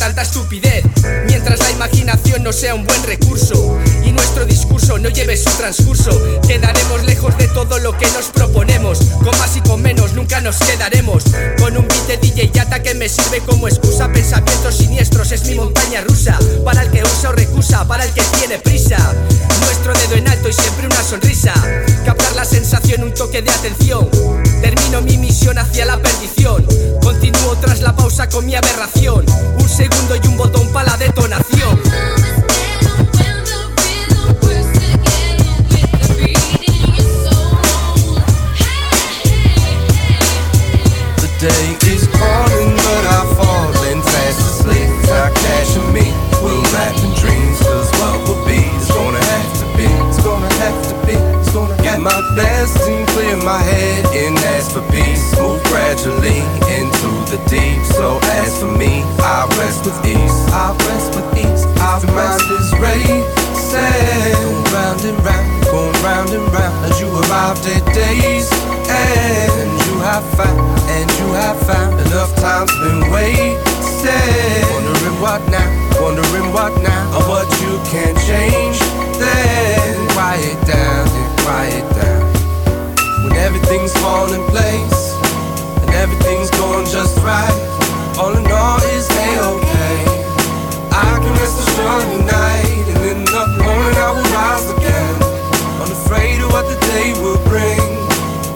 tanta estupidez. Mientras la imaginación no sea un buen recurso. Y nuestro discurso no lleve su transcurso. Quedaremos lejos de todo lo que nos proponemos. Con más y con menos nunca nos quedaremos. Con un beat de DJ Yata que me sirve como excusa. Pensamientos siniestros es mi montaña rusa. Para el que usa o recusa, para el que tiene prisa. Nuestro dedo en alto y siempre una sonrisa. Captar la sensación, un toque de atención. Termino mi misión hacia la perdición. Continúo tras la pausa con mi aberración. Un segundo y un botón The day is calling, but I fall in fast asleep. Got cash in me, we'll laugh in dreams. Cause what will be is gonna have to be. It's gonna have to be. It's gonna get my best and clear my head and ask for peace. Move gradually into the deep. So as for me, with ease. I rest with ease. Our mind is set. Going round and round, going round and round. As you arrived at days and you have found, and you have found enough time's been wasted. Wondering what now, wondering what now, or what you can change. Then quiet down, then quiet down. When everything's falling in place and everything's going just right, all in all is a-okay. I can rest assured tonight, and in the morning I will rise again. Unafraid of what the day will bring.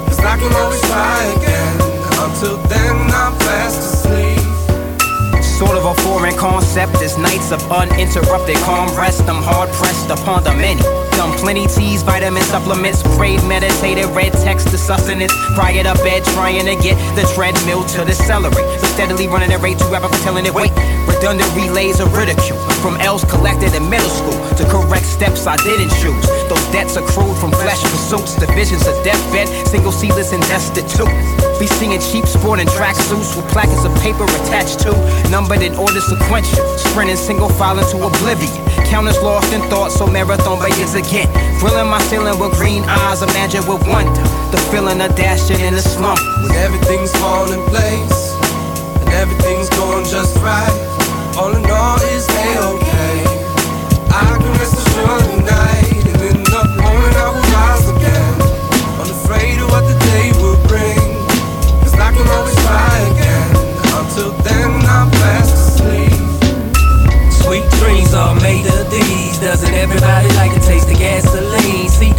Cause I can always try again. Until then, I'm fast. Sort of a foreign concept is nights of uninterrupted calm rest. I'm hard pressed upon the many. Done plenty teas, vitamin supplements, prayed, meditated, read text to sustenance. Prior to bed, trying to get the treadmill to the celery. So steadily running at rate, two rappers telling it, wait. Redundant relays of ridicule. From L's collected in middle school to correct steps I didn't choose. Those debts accrued from flesh pursuits, divisions of deathbed, single seedless and destitute. Be seeing cheap sporting tracksuits with placards of paper attached to, numbered in order sequential, sprinting single file into oblivion. Counters lost in thought, so marathon begins again. Thrilling my ceiling with green eyes, imagine with wonder. The feeling of dashing in the slump. When everything's falling in place and everything's going just right, all in all is a-okay. I can rest assured tonight, and in the morning I will rise again. Unafraid of what the day will bring, cause I can always try again. Until then, Are made of these. Doesn't everybody like to taste the gasoline? See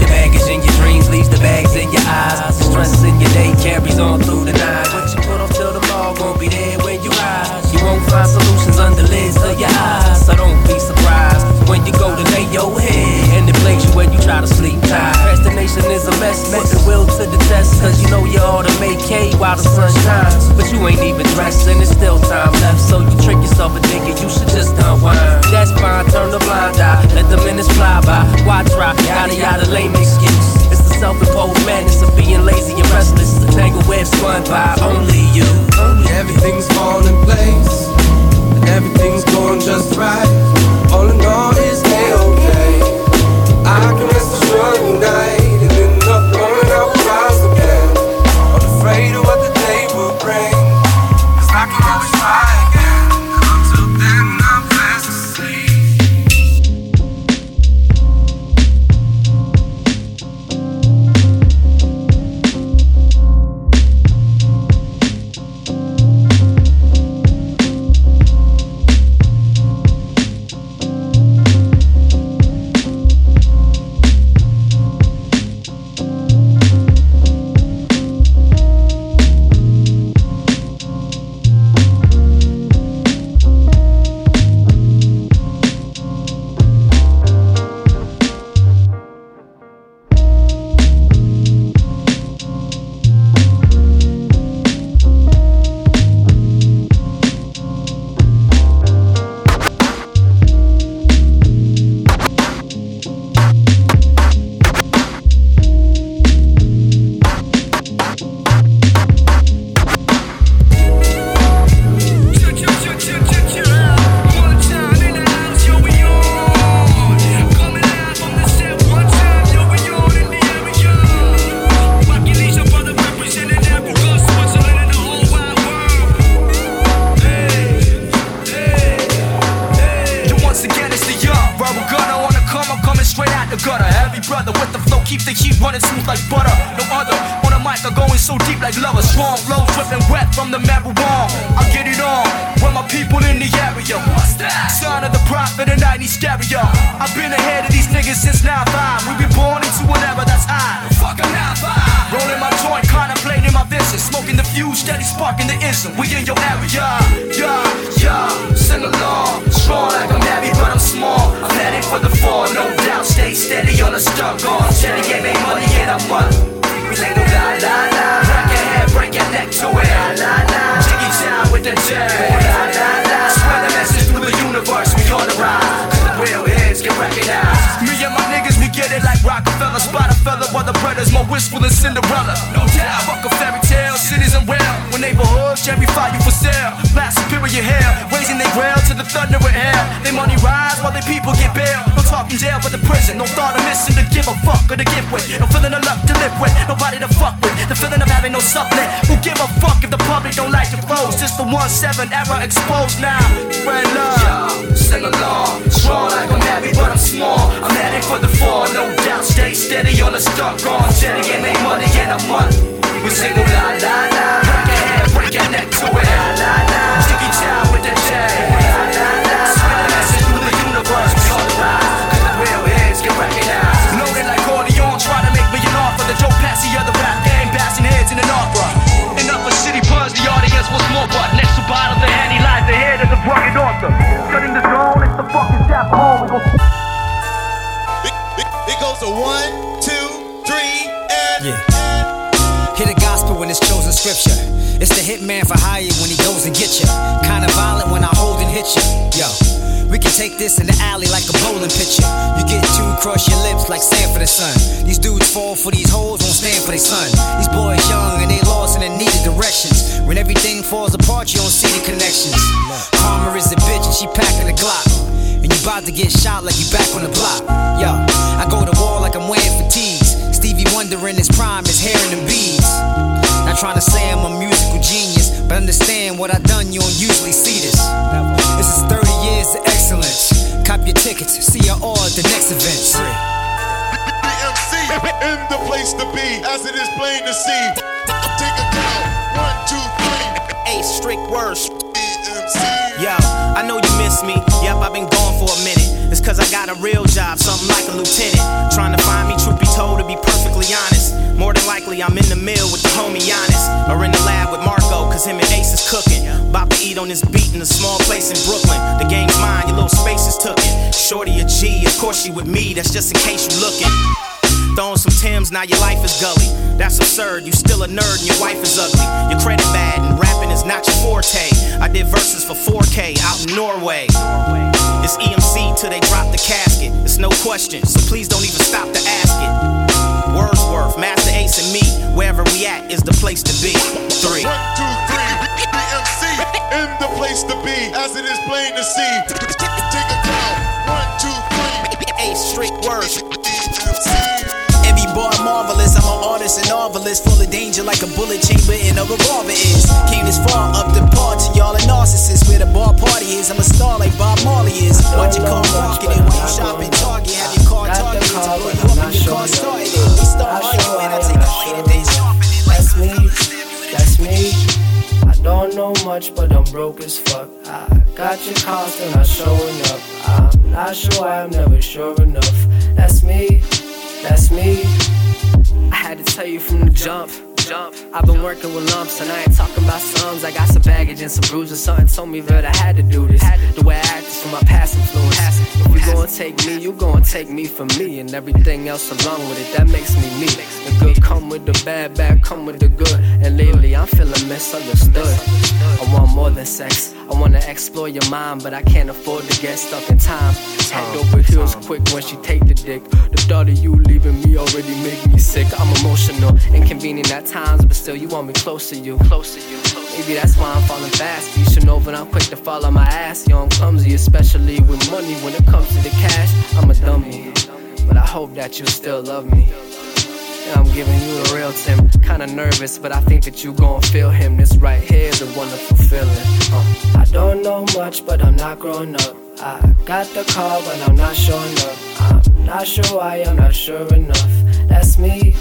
brothers more wistful than Cinderella. No doubt. Fuck a fairy tale, cities and well. When neighborhoods, Jerry fire you for sale. Blast superior hair. Raising they grail to the thunder with hell. They money rise while they people get bail. No talking jail, but the prison. No thought of missing to give a fuck or to give with. No feeling of luck to live with. Nobody to fuck with. The feeling of having no supplement. Who give a fuck if the public don't like your flows? Just the 1-7 era exposed now. Spread love. Sing along. Strong like I'm heavy, but I'm small. I'm headed for the fall, no doubt. Stay steady on the stuck on. Steady and make money and I'm money. We sing la la la. Break your head, break your neck to it. Sticky child with the J. take this in the alley like a bowling picture. You get two, crush your lips like sand for the sun. These dudes fall for these hoes, won't stand for their son. These boys young and they lost in the needed directions. When everything falls apart, you don't see the connections. Karma is a bitch and she packing a Glock. And you about to get shot like you back on the block. Yo, I go to war like I'm wearing fatigues. Stevie Wonder in his prime is hair and them beads. Not trying to say I'm a musical genius, but understand what I done, you don't usually see this. This is 30 years of excellence. Cop your tickets, see you all at the next event. EMC in the place to be, as it is plain to see. Take a count, one, two, three. Ace strict words. EMC. Yo, I know you miss me. Yep, I've been gone for a minute. It's cause I got a real job, something like a lieutenant. Trying to find me, truth be told, to be perfectly honest. More than likely, I'm in the mill with the homie Giannis. Or in the lab with Marco, cause him and Ace is cooking. About to eat on this beat in a small place in Brooklyn. The game's mine, your little space is tookin'. Shorty a G, of course she with me, that's just in case you looking. Throwing some Tims, now your life is gully. That's absurd, you still a nerd and your wife is ugly. Your credit bad and rapping is not your forte. I did verses for 4K out in Norway. It's EMC till they drop the casket. It's no question, so please don't even stop to ask it. Wordsworth, Masta Ace, and me, wherever we at is the place to be. Three. One, two, three. EMC in the place to be, as it is plain to see. Take a count, one, two, three. Ace strict words. Marvelous, I'm and novelist, full of danger like a bullet chamber in a revolver is. Came this far up the par to y'all a narcissist. Where the bar party is, I'm a star like Bob Marley is. Watch your car walking it when you shopping Target, have your car targeted blow you up and your car started. it. We start arguing, I take a plane and then sharpen it like That's me, that's me. I don't know much, but I'm broke as fuck. I got your car, still not showing up. I'm not sure I'm never sure enough. That's me, that's me. I had to tell you from the jump. I've been working with lumps and I ain't talking about sums. I got some baggage and some bruises. Something told me that I had to do this. The way I act is from my past influence. If you gonna take me, you gonna take me for me and everything else along with it. That makes me me. The good come with the bad, bad come with the good. And lately I'm feeling misunderstood. I want more than sex. I wanna explore your mind, but I can't afford to get stuck in time. Head over heels quick when she take the dick. The thought of you leaving me already make me sick. I'm emotional, inconvenient at times, but still you want me close to you. Close to you. Maybe that's why I'm falling fast. You should know when I'm quick to fall on my ass. Yo, I'm clumsy, especially with money. When it comes to the cash, I'm a dummy. But I hope that you still love me. And I'm giving you the real Tim. Kinda nervous, but I think that you gon' feel him. This right here is a wonderful feeling. Uh, I don't know much, but I'm not growing up. I got the car, but I'm not showing up. I'm not sure why, I'm not sure enough. That's me,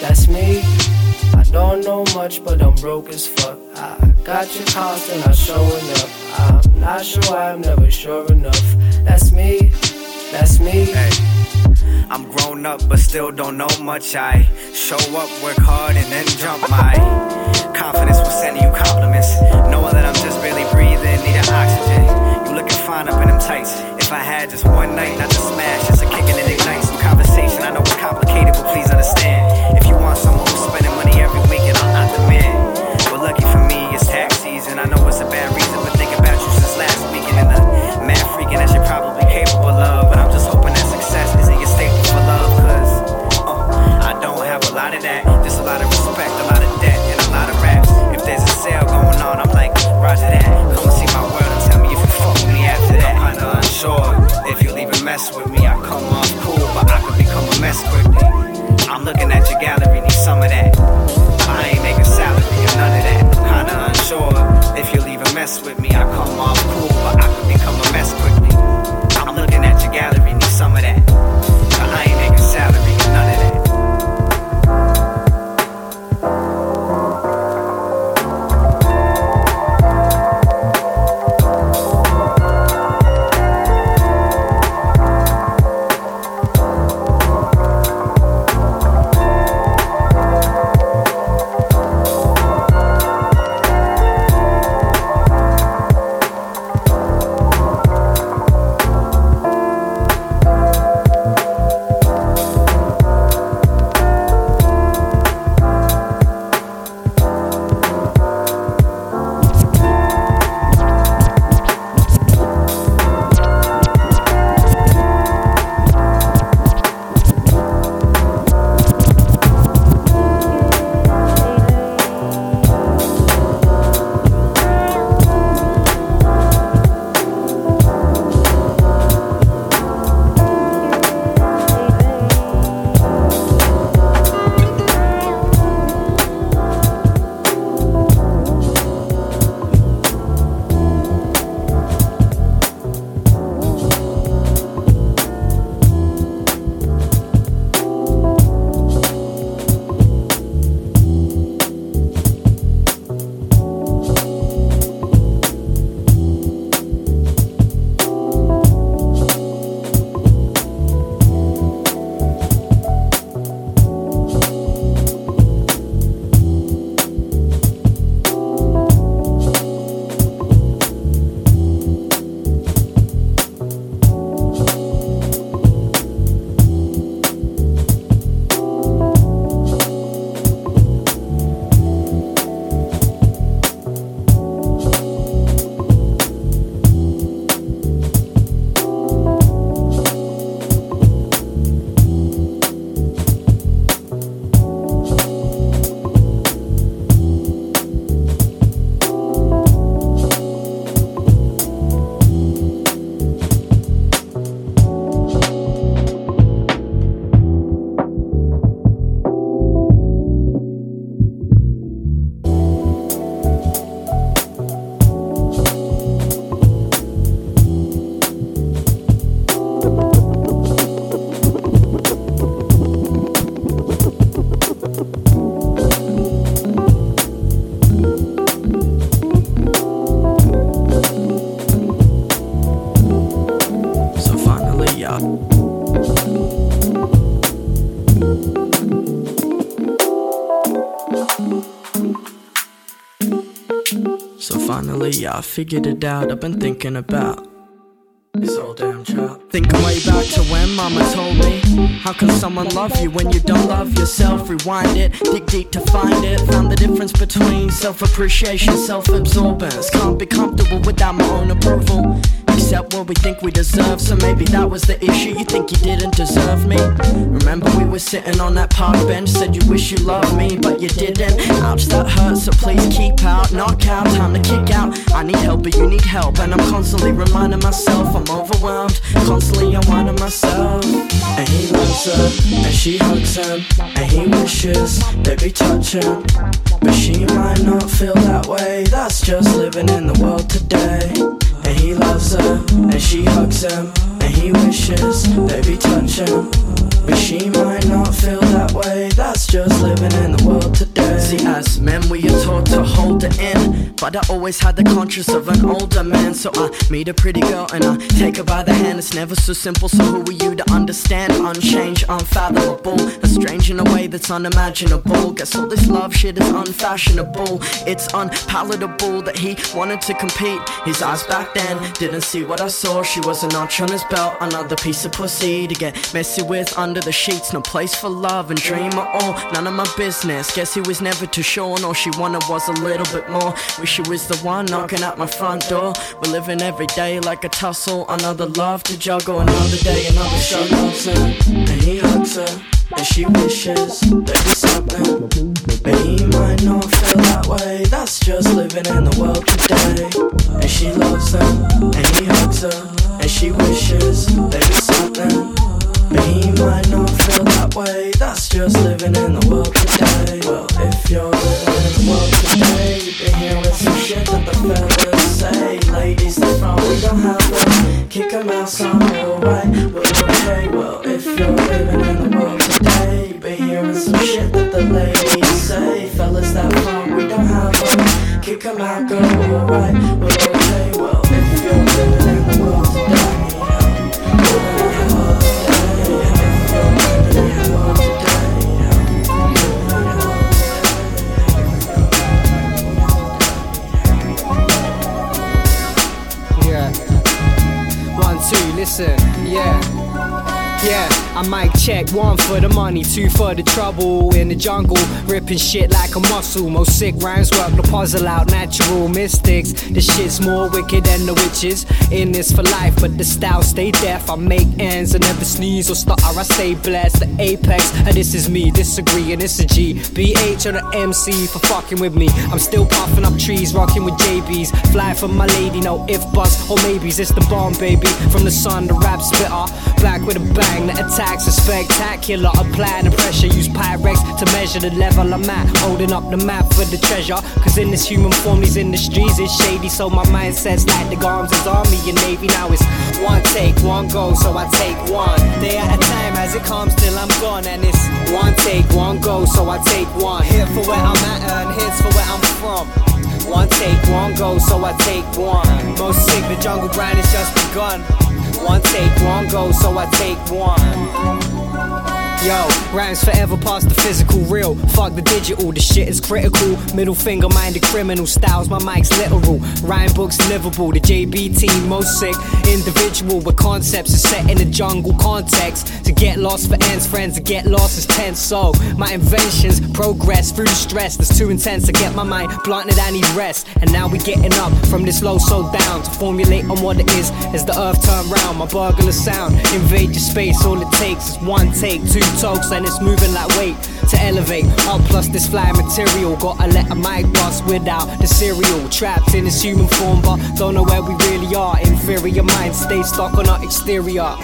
that's me. I don't know much, but I'm broke as fuck. I got your constant, not showing up. I'm not sure why, I'm never sure enough. That's me, that's me. Hey. I'm grown up, but still don't know much. I show up, work hard, and then jump. My confidence will send you compliments. Knowing that I'm just barely breathing, need an oxygen. You looking fine up in them tights. If I had just one figured it out. I've been thinking about this whole damn job. Thinking way back to when mama told me, How can someone love you when you don't love yourself? Rewind it, dig deep to find it. Found the difference between self appreciation, self absorbance. Can't be comfortable without my own approval. Except what we think we deserve, so maybe that was the issue. You think you didn't deserve me? Remember, we were sitting on that park bench, said you wish you loved me, but you didn't. Ouch, that hurts, so please keep out. Knock out, time to kick out. I need help, but you need help, and I'm constantly reminding myself I'm overwhelmed. Constantly unwinding myself. And he loves her, and she hugs him, and he wishes they'd be touching. But she might not feel that way, that's just living in the world today. And he loves her, and she hugs him, and he wishes they be touching. But she might not feel way, that's just living in the world today. See, as men, we are taught to hold it in. But I always had the conscience of an older man. So I meet a pretty girl and I take her by the hand. It's never so simple, so who are you to understand? Unchanged, unfathomable, a strange in a way that's unimaginable. Guess all this love shit is unfashionable. It's unpalatable that he wanted to compete. His eyes back then didn't see what I saw. She was a notch on his belt, another piece of pussy to get messy with under the sheets. No place for love and dream at uh, all. None of my business. Guess he was never too sure, and all she wanted was a little bit more. Wish he was the one knocking at my front door. We're living every day like a tussle. Another love to juggle, another day, another. She loves him, and he hugs her. And she wishes there'd be something. But he might not feel that way. That's just living in the world today. And she loves him, and he hugs her. And she wishes there'd be something. He might not feel that way. That's just living in the world today. Well, if you're living in the world today, you've been hearing some shit that the fellas say. Ladies, they we don't have them. Kick them out, son, we're the trouble in the jungle, ripping shit like a muscle. Most sick rhymes work the puzzle out, natural mystics. This shit's more wicked than the witches. In this for life, but the style stay deaf. I make ends, I never sneeze or stutter. I stay blessed. The apex, and this is me. Disagree, and it's a G. BH on the MC for fucking with me. I'm still puffing up trees, rocking with JBs. Fly for my lady, no if buts or maybes. It's the bomb, baby. From the sun, the rap spitter. Back with a bang, the attacks are spectacular. Applying the pressure, use Pyrex to measure the level I'm at. Holding up the map for the treasure. Cause in this human form, these industries is shady. So my mind says like the arms is army and navy. Now it's one take, one go, so I take one. Day at a time as it comes till I'm gone. And it's one take, one go, so I take one. Here for where I'm at and here's for where I'm from. One take, one go, so I take one. Most sick, the jungle grind has just begun. One take, one go, so I take one. Yo, rhymes forever past the physical real. Fuck the digital, the shit is critical. Middle finger minded criminal styles, my mic's literal. Rhyme books livable, the JB team most sick. Individual with concepts are set in the jungle context. To get lost for ends, friends, to get lost is tense. So, my inventions progress through the stress that's too intense to get my mind blunted, I need rest. And now we getting up from this low so down to formulate on what it is as the earth turn round. My burglar sound invade your space, all it takes is one take, two talks, and it's moving like weight to elevate. Up plus this fly material, gotta let a mic bust without the cereal. Trapped in this human form, but don't know where we really are. Inferior minds stay stuck on our exterior.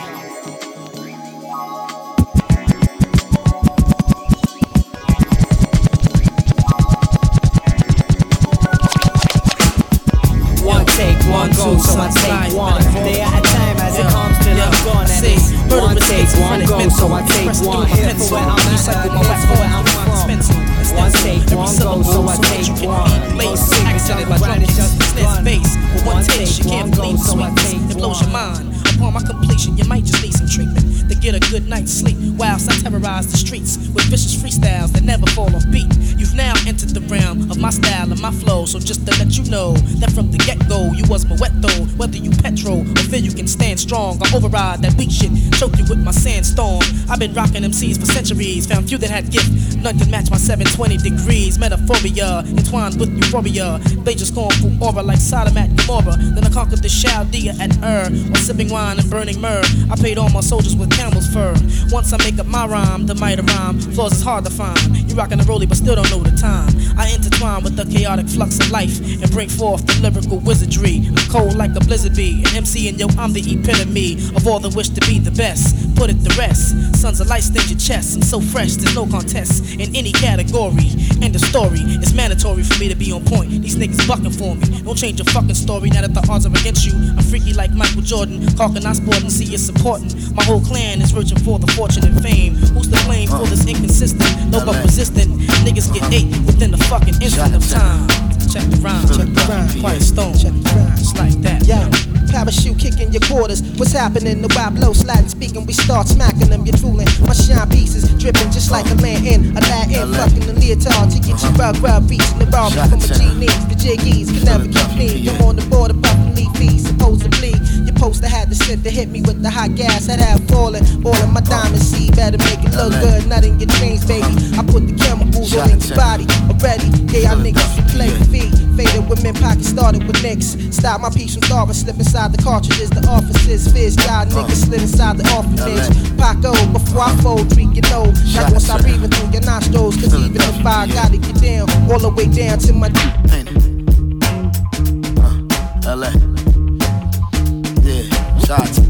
Freestyles that never fall off beat. You've now entered the realm of my style and my flow. So just to let you know that from the get go, you was my wet though. Whether you petrol or feel you can stand strong, I override that weak shit. Choke you with my sandstorm. I've been rocking MCs for centuries. Found few that had gift. None can match my 720 degrees. Metaphoria entwined with euphoria. They just going through aura like Sodom at Gomorrah. Then I conquered the Chaldea at Ur. While sipping wine and burning myrrh. I paid all my soldiers with camel's fur. Once I make up my rhyme, the might of rhyme, flaws is hard find. You rockin' the rollie, but still don't know the time. I intertwine with the chaotic flux of life and bring forth the lyrical wizardry. I'm cold like a blizzard bee. An MC and yo, I'm the epitome of all the wish to be the best. Put it to rest. Sons of light stage your chest. I'm so fresh, there's no contest in any category. End of story. It's mandatory for me to be on point. These niggas bucking for me. Don't change your fucking story now that the odds are against you. I'm freaky like Michael Jordan. Talking I sport and see it's important. My whole clan is searching for the fortune and fame. Who's to blame for this inconsistent, no but resistant? Niggas get ate within the fucking instant of time. Check the rhyme, check the rhyme. Quiet stone, check the rhyme. Just like that. Yeah. Parachute kicking your quarters. What's happening? The wild blow sliding, speaking. We start smacking them. You're fooling. My shine pieces dripping just like a man in a Latin. Fucking the leotard to get you rug rug beats in the bar from my genies. The jiggies can never keep me. I'm on the border, puffing leaf fees. Supposedly, your poster had the shit to hit me with the hot gas. I'd have fallen, falling my diamond seed. Better make it look good. Nut in your dreams, baby. I put the chemicals all in your body already. Yeah, y'all niggas should play feet. Faded women pockets started with nicks. Stop my piece from starving, slip inside the cartridges. The offices, fizz, y'all niggas slid inside the orphanage. Paco, before I fold, treat you know. Like once I breathe through your nostrils, cause even if I gotta get down, all the way down to my. LA. Yeah, shots.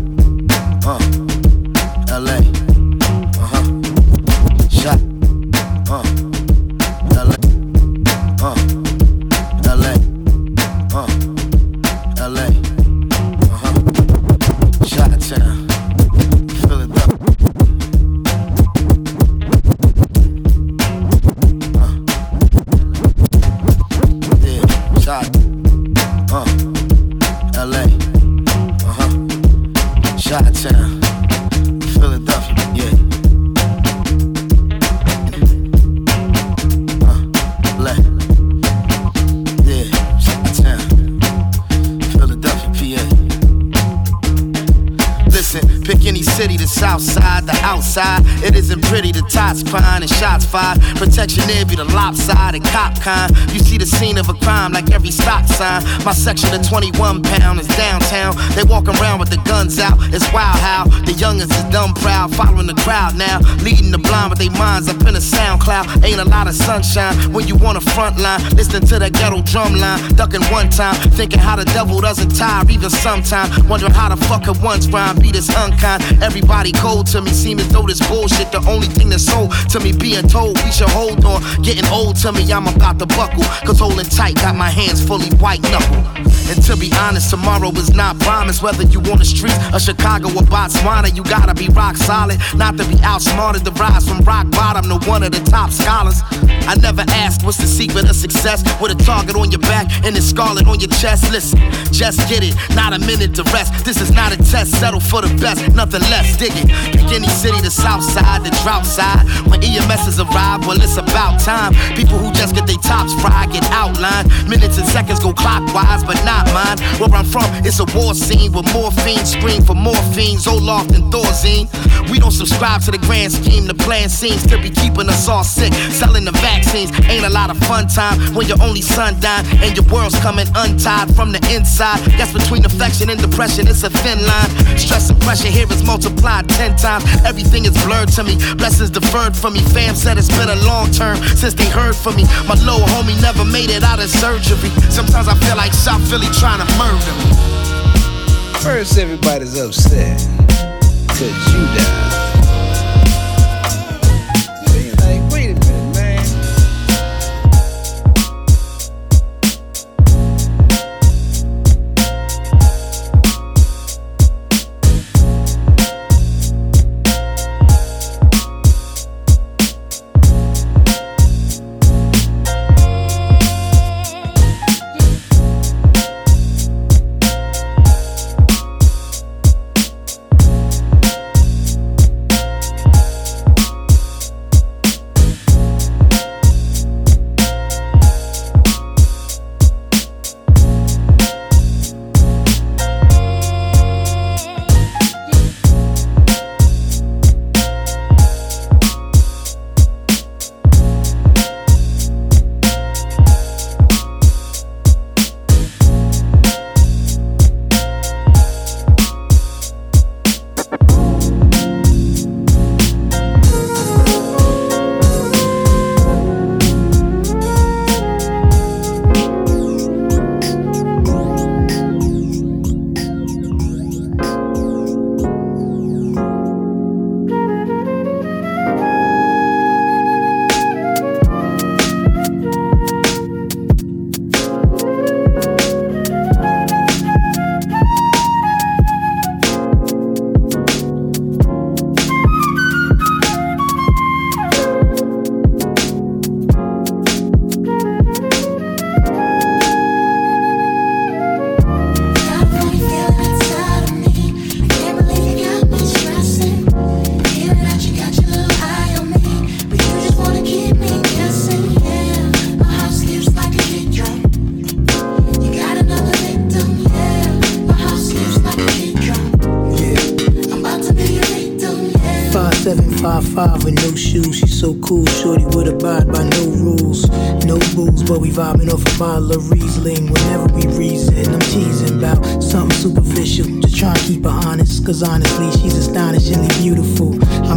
Kind. You see the scene of a crime like every stop sign. My section of 21 pound is downtown. They walk around with the guns out. It's wild how the youngest is dumb proud, following the crowd now. Leading the blind with their minds up in a sound cloud. Ain't a lot of sunshine when you on the front line. Listening to that ghetto drum line. Ducking one time, thinking how the devil doesn't tire even sometime. Wondering how the fuck could one's rhyme be this unkind. Everybody cold to me, seem as though this bullshit the only thing that's sold to me. Being told we should hold on. Getting old to me, I'm about to buckle. Cause holding tight, got my hands fully white knuckle. And to be honest, tomorrow is not promised. Whether you on the streets of Chicago or Botswana, you gotta be rock solid. Not to be outsmarted, to rise from rock bottom to one of the top scholars. I never asked what's the secret of success. With a target on your back and a scarlet on your chest. Listen, just get it, not a minute to rest. This is not a test, settle for the best, nothing less. Dig it. Pick any city, the south side, the drought side. When EMSs arrive, well, it's about time. People who just get their tops fried get outlined. Minutes and seconds go clockwise, but not mine. Where I'm from, it's a war scene with morphine scream for morphine, Zoloft and Thorazine. We don't subscribe to the grand scheme. The plan seems to be keeping us all sick. Selling the vaccines ain't a lot of fun time when your only son died and your world's coming untied from the inside. That's between affection and depression, it's a thin line. Stress and pressure here is multiplied ten times. Everything is blurred to me. Blessings deferred from me. Fam said it's been a long term since they heard from me. My little homie never made it out of surgery. Sometimes I feel like South Philly trying to murder me. First, everybody's upset. Cause you died.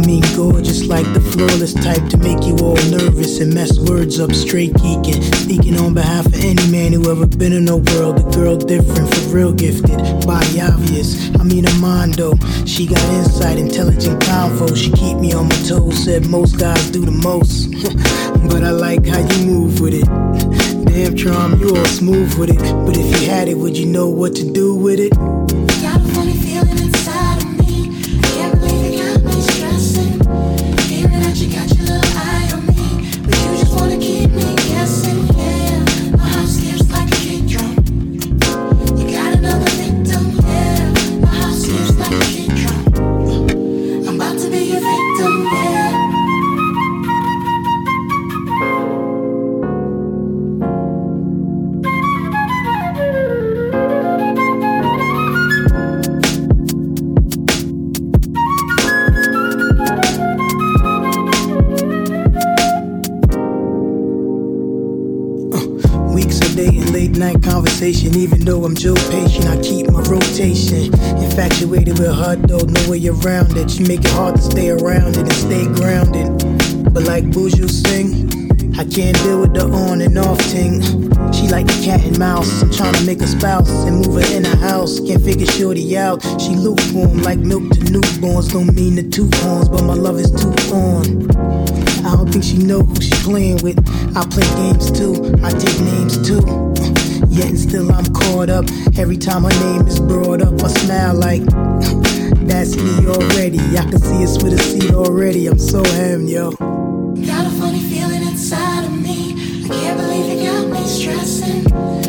Mean, gorgeous like the flawless type to make you all nervous and mess words up straight geeking. Speaking on behalf of any man who ever been in the world, a girl different, for real gifted, body obvious. I mean, a though. She got insight, intelligent convo. She keep me on my toes. Said most guys do the most, but I like how you move with it. Damn, charm, you all smooth with it. But if you had it, would you know what to do with it? Conversation. Even though I'm Joe patient, I keep my rotation. Infatuated with her, though, no way around it. She make it hard to stay around it and stay grounded. But like Buju sing, I can't deal with the on and off ting. She like the cat and mouse. I'm trying to make a spouse and move her in the house. Can't figure shorty out. She lukewarm like milk to newborns. Don't mean the two horns, but my love is too on. I don't think she know who she playing with. I play games too. I take names too. Yet and still I'm caught up. Every time her name is brought up, I smile like that's me already. I can see us with a seat already. I'm so ham, yo. Got a funny feeling inside of me. I can't believe it got me stressing.